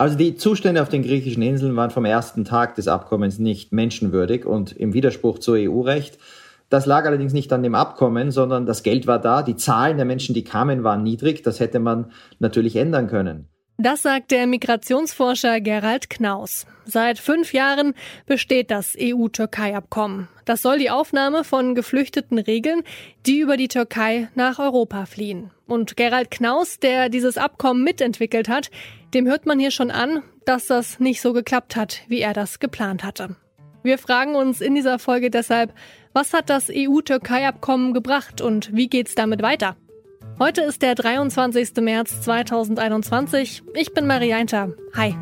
Also die Zustände auf den griechischen Inseln waren vom ersten Tag des Abkommens nicht menschenwürdig und im Widerspruch zu EU-Recht. Das lag allerdings nicht an dem Abkommen, sondern das Geld war da, die Zahlen der Menschen, die kamen, waren niedrig. Das hätte man natürlich ändern können. Das sagt der Migrationsforscher Gerald Knaus. Seit fünf Jahren besteht das EU-Türkei-Abkommen. Das soll die Aufnahme von Geflüchteten regeln, die über die Türkei nach Europa fliehen. Und Gerald Knaus, der dieses Abkommen mitentwickelt hat, dem hört man hier schon an, dass das nicht so geklappt hat, wie er das geplant hatte. Wir fragen uns in dieser Folge deshalb, was hat das EU-Türkei-Abkommen gebracht und wie geht's damit weiter? Heute ist der 23. März 2021. Ich bin Marianta. Hi.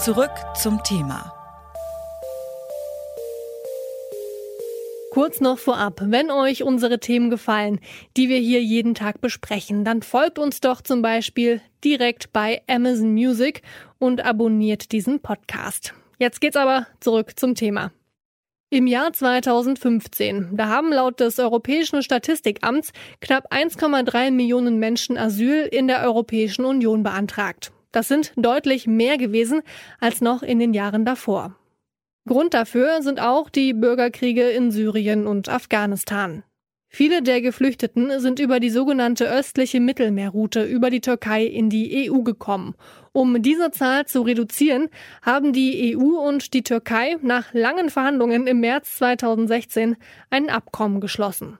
Zurück zum Thema. Kurz noch vorab, wenn euch unsere Themen gefallen, die wir hier jeden Tag besprechen, dann folgt uns doch zum Beispiel direkt bei Amazon Music und abonniert diesen Podcast. Jetzt geht's aber zurück zum Thema. Im Jahr 2015, da haben laut des Europäischen Statistikamts knapp 1,3 Millionen Menschen Asyl in der Europäischen Union beantragt. Das sind deutlich mehr gewesen als noch in den Jahren davor. Grund dafür sind auch die Bürgerkriege in Syrien und Afghanistan. Viele der Geflüchteten sind über die sogenannte östliche Mittelmeerroute über die Türkei in die EU gekommen. Um diese Zahl zu reduzieren, haben die EU und die Türkei nach langen Verhandlungen im März 2016 ein Abkommen geschlossen.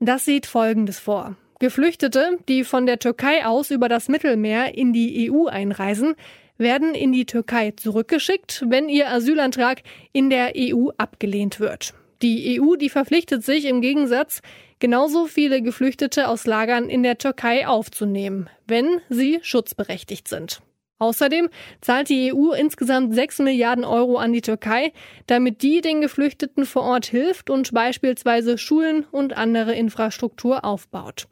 Das sieht Folgendes vor. Geflüchtete, die von der Türkei aus über das Mittelmeer in die EU einreisen, werden in die Türkei zurückgeschickt, wenn ihr Asylantrag in der EU abgelehnt wird. Die EU, die verpflichtet sich im Gegensatz, genauso viele Geflüchtete aus Lagern in der Türkei aufzunehmen, wenn sie schutzberechtigt sind. Außerdem zahlt die EU insgesamt 6 Milliarden Euro an die Türkei, damit die den Geflüchteten vor Ort hilft und beispielsweise Schulen und andere Infrastruktur aufbaut.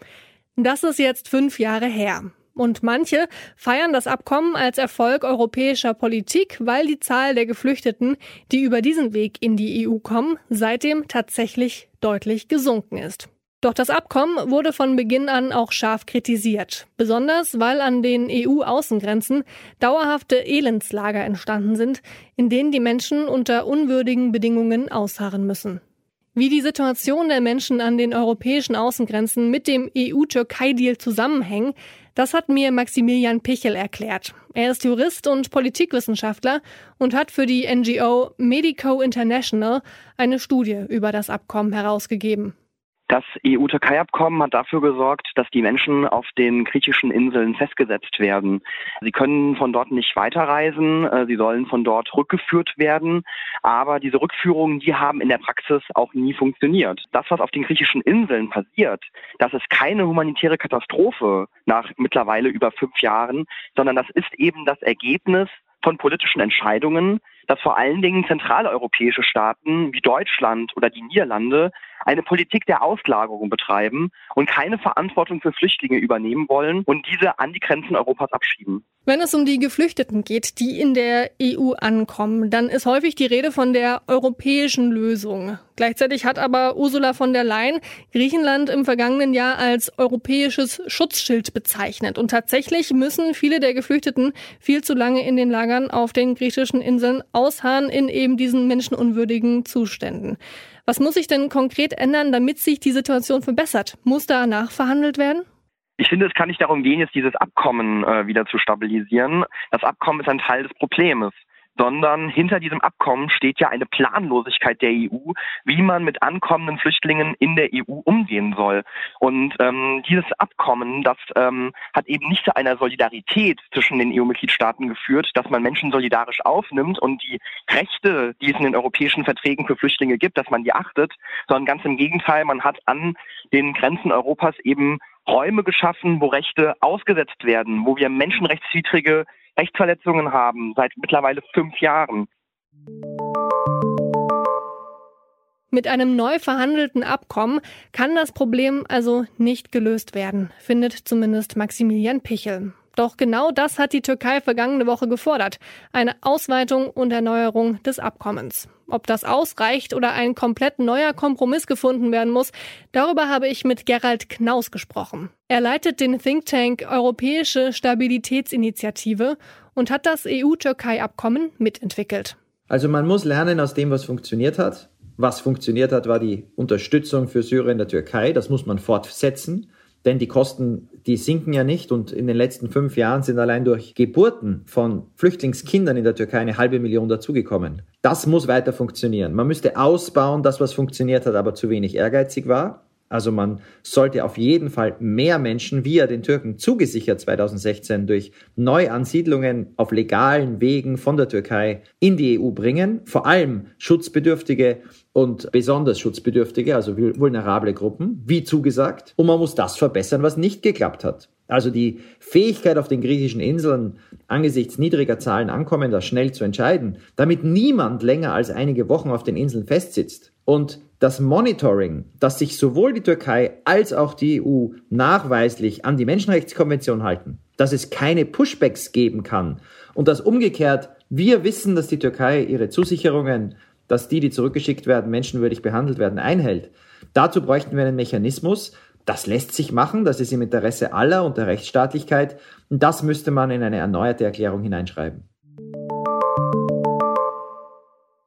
Das ist jetzt fünf Jahre her. Und manche feiern das Abkommen als Erfolg europäischer Politik, weil die Zahl der Geflüchteten, die über diesen Weg in die EU kommen, seitdem tatsächlich deutlich gesunken ist. Doch das Abkommen wurde von Beginn an auch scharf kritisiert, besonders weil an den EU-Außengrenzen dauerhafte Elendslager entstanden sind, in denen die Menschen unter unwürdigen Bedingungen ausharren müssen. Wie die Situation der Menschen an den europäischen Außengrenzen mit dem EU-Türkei-Deal zusammenhängen, das hat mir Maximilian Pichel erklärt. Er ist Jurist und Politikwissenschaftler und hat für die NGO Medico International eine Studie über das Abkommen herausgegeben. Das EU-Türkei-Abkommen hat dafür gesorgt, dass die Menschen auf den griechischen Inseln festgesetzt werden. Sie können von dort nicht weiterreisen, äh, sie sollen von dort rückgeführt werden, aber diese Rückführungen, die haben in der Praxis auch nie funktioniert. Das, was auf den griechischen Inseln passiert, das ist keine humanitäre Katastrophe nach mittlerweile über fünf Jahren, sondern das ist eben das Ergebnis von politischen Entscheidungen, dass vor allen Dingen zentraleuropäische Staaten wie Deutschland oder die Niederlande eine Politik der Auslagerung betreiben und keine Verantwortung für Flüchtlinge übernehmen wollen und diese an die Grenzen Europas abschieben. Wenn es um die Geflüchteten geht, die in der EU ankommen, dann ist häufig die Rede von der europäischen Lösung. Gleichzeitig hat aber Ursula von der Leyen Griechenland im vergangenen Jahr als europäisches Schutzschild bezeichnet. Und tatsächlich müssen viele der Geflüchteten viel zu lange in den Lagern auf den griechischen Inseln ausharren in eben diesen menschenunwürdigen Zuständen. Was muss sich denn konkret ändern, damit sich die Situation verbessert? Muss da nachverhandelt werden? Ich finde, es kann nicht darum gehen, jetzt dieses Abkommen äh, wieder zu stabilisieren. Das Abkommen ist ein Teil des Problems sondern hinter diesem Abkommen steht ja eine Planlosigkeit der EU, wie man mit ankommenden Flüchtlingen in der EU umgehen soll. Und ähm, dieses Abkommen, das ähm, hat eben nicht zu einer Solidarität zwischen den EU-Mitgliedstaaten geführt, dass man Menschen solidarisch aufnimmt und die Rechte, die es in den europäischen Verträgen für Flüchtlinge gibt, dass man die achtet, sondern ganz im Gegenteil, man hat an den Grenzen Europas eben Räume geschaffen, wo Rechte ausgesetzt werden, wo wir menschenrechtswidrige Rechtsverletzungen haben seit mittlerweile fünf Jahren. Mit einem neu verhandelten Abkommen kann das Problem also nicht gelöst werden, findet zumindest Maximilian Pichel. Doch genau das hat die Türkei vergangene Woche gefordert. Eine Ausweitung und Erneuerung des Abkommens. Ob das ausreicht oder ein komplett neuer Kompromiss gefunden werden muss, darüber habe ich mit Gerald Knaus gesprochen. Er leitet den Think Tank Europäische Stabilitätsinitiative und hat das EU-Türkei-Abkommen mitentwickelt. Also man muss lernen aus dem, was funktioniert hat. Was funktioniert hat, war die Unterstützung für Syrien der Türkei. Das muss man fortsetzen denn die Kosten, die sinken ja nicht und in den letzten fünf Jahren sind allein durch Geburten von Flüchtlingskindern in der Türkei eine halbe Million dazugekommen. Das muss weiter funktionieren. Man müsste ausbauen, das, was funktioniert hat, aber zu wenig ehrgeizig war. Also man sollte auf jeden Fall mehr Menschen, wie er den Türken zugesichert 2016, durch Neuansiedlungen auf legalen Wegen von der Türkei in die EU bringen. Vor allem Schutzbedürftige und besonders Schutzbedürftige, also vulnerable Gruppen, wie zugesagt. Und man muss das verbessern, was nicht geklappt hat. Also die Fähigkeit auf den griechischen Inseln angesichts niedriger Zahlen Ankommender schnell zu entscheiden, damit niemand länger als einige Wochen auf den Inseln festsitzt. Und das Monitoring, dass sich sowohl die Türkei als auch die EU nachweislich an die Menschenrechtskonvention halten, dass es keine Pushbacks geben kann und dass umgekehrt wir wissen, dass die Türkei ihre Zusicherungen, dass die, die zurückgeschickt werden, menschenwürdig behandelt werden, einhält. Dazu bräuchten wir einen Mechanismus, das lässt sich machen, das ist im Interesse aller und der Rechtsstaatlichkeit und das müsste man in eine erneuerte Erklärung hineinschreiben.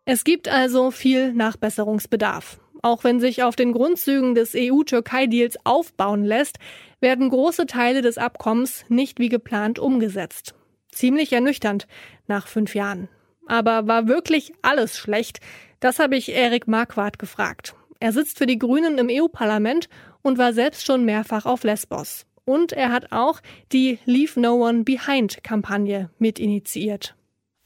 Es gibt also viel Nachbesserungsbedarf. Auch wenn sich auf den Grundzügen des EU-Türkei-Deals aufbauen lässt, werden große Teile des Abkommens nicht wie geplant umgesetzt. Ziemlich ernüchternd nach fünf Jahren. Aber war wirklich alles schlecht? Das habe ich Erik Marquardt gefragt. Er sitzt für die Grünen im EU-Parlament und war selbst schon mehrfach auf Lesbos. Und er hat auch die Leave No One Behind Kampagne mitinitiiert.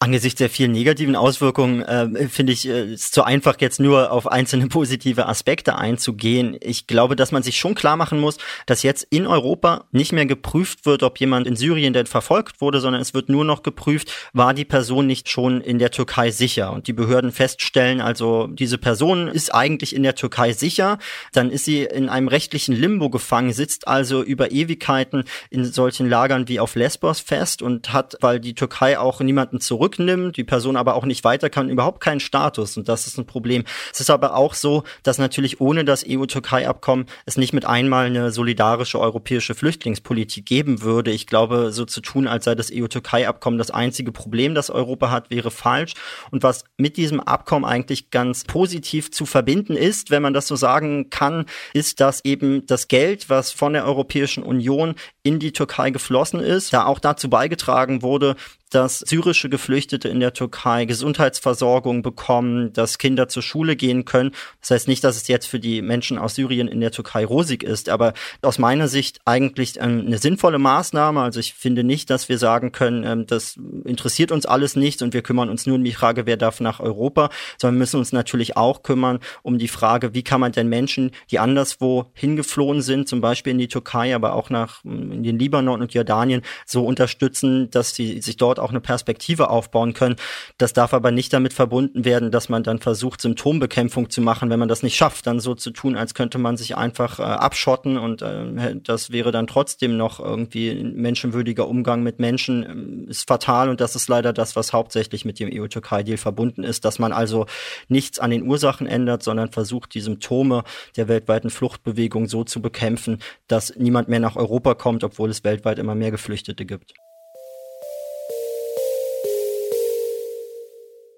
Angesichts der vielen negativen Auswirkungen äh, finde ich äh, es zu einfach, jetzt nur auf einzelne positive Aspekte einzugehen. Ich glaube, dass man sich schon klar machen muss, dass jetzt in Europa nicht mehr geprüft wird, ob jemand in Syrien denn verfolgt wurde, sondern es wird nur noch geprüft, war die Person nicht schon in der Türkei sicher. Und die Behörden feststellen, also diese Person ist eigentlich in der Türkei sicher, dann ist sie in einem rechtlichen Limbo gefangen, sitzt also über Ewigkeiten in solchen Lagern wie auf Lesbos fest und hat, weil die Türkei auch niemanden zurück zurücknimmt, die Person aber auch nicht weiter kann, überhaupt keinen Status. Und das ist ein Problem. Es ist aber auch so, dass natürlich ohne das EU-Türkei-Abkommen es nicht mit einmal eine solidarische europäische Flüchtlingspolitik geben würde. Ich glaube, so zu tun, als sei das EU-Türkei-Abkommen das einzige Problem, das Europa hat, wäre falsch. Und was mit diesem Abkommen eigentlich ganz positiv zu verbinden ist, wenn man das so sagen kann, ist, dass eben das Geld, was von der Europäischen Union in die Türkei geflossen ist, da auch dazu beigetragen wurde, dass syrische Geflüchtete in der Türkei Gesundheitsversorgung bekommen, dass Kinder zur Schule gehen können. Das heißt nicht, dass es jetzt für die Menschen aus Syrien in der Türkei rosig ist, aber aus meiner Sicht eigentlich eine sinnvolle Maßnahme. Also ich finde nicht, dass wir sagen können, ähm, das interessiert uns alles nicht und wir kümmern uns nur um die Frage, wer darf nach Europa, sondern müssen uns natürlich auch kümmern um die Frage, wie kann man denn Menschen, die anderswo hingeflohen sind, zum Beispiel in die Türkei, aber auch nach in den Libanon und Jordanien, so unterstützen, dass sie sich dort auch eine Perspektive aufbauen können. Das darf aber nicht damit verbunden werden, dass man dann versucht, Symptombekämpfung zu machen, wenn man das nicht schafft, dann so zu tun, als könnte man sich einfach äh, abschotten und äh, das wäre dann trotzdem noch irgendwie ein menschenwürdiger Umgang mit Menschen, äh, ist fatal und das ist leider das, was hauptsächlich mit dem EU-Türkei-Deal verbunden ist, dass man also nichts an den Ursachen ändert, sondern versucht, die Symptome der weltweiten Fluchtbewegung so zu bekämpfen, dass niemand mehr nach Europa kommt, obwohl es weltweit immer mehr Geflüchtete gibt.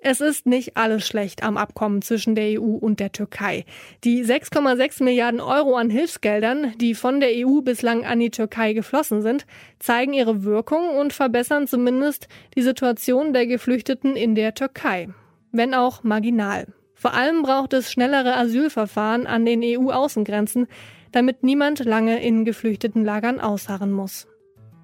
Es ist nicht alles schlecht am Abkommen zwischen der EU und der Türkei. Die 6,6 Milliarden Euro an Hilfsgeldern, die von der EU bislang an die Türkei geflossen sind, zeigen ihre Wirkung und verbessern zumindest die Situation der Geflüchteten in der Türkei. Wenn auch marginal. Vor allem braucht es schnellere Asylverfahren an den EU-Außengrenzen, damit niemand lange in Geflüchtetenlagern ausharren muss.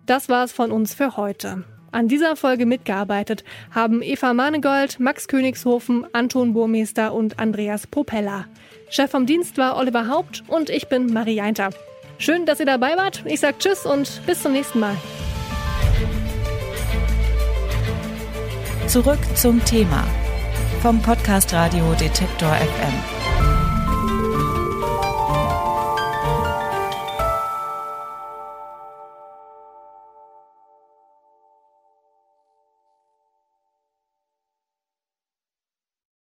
Das war's von uns für heute. An dieser Folge mitgearbeitet haben Eva Manegold, Max Königshofen, Anton Burmeister und Andreas Propeller. Chef vom Dienst war Oliver Haupt und ich bin Marie Einter. Schön, dass ihr dabei wart. Ich sag Tschüss und bis zum nächsten Mal. Zurück zum Thema vom Podcast Radio Detektor FM.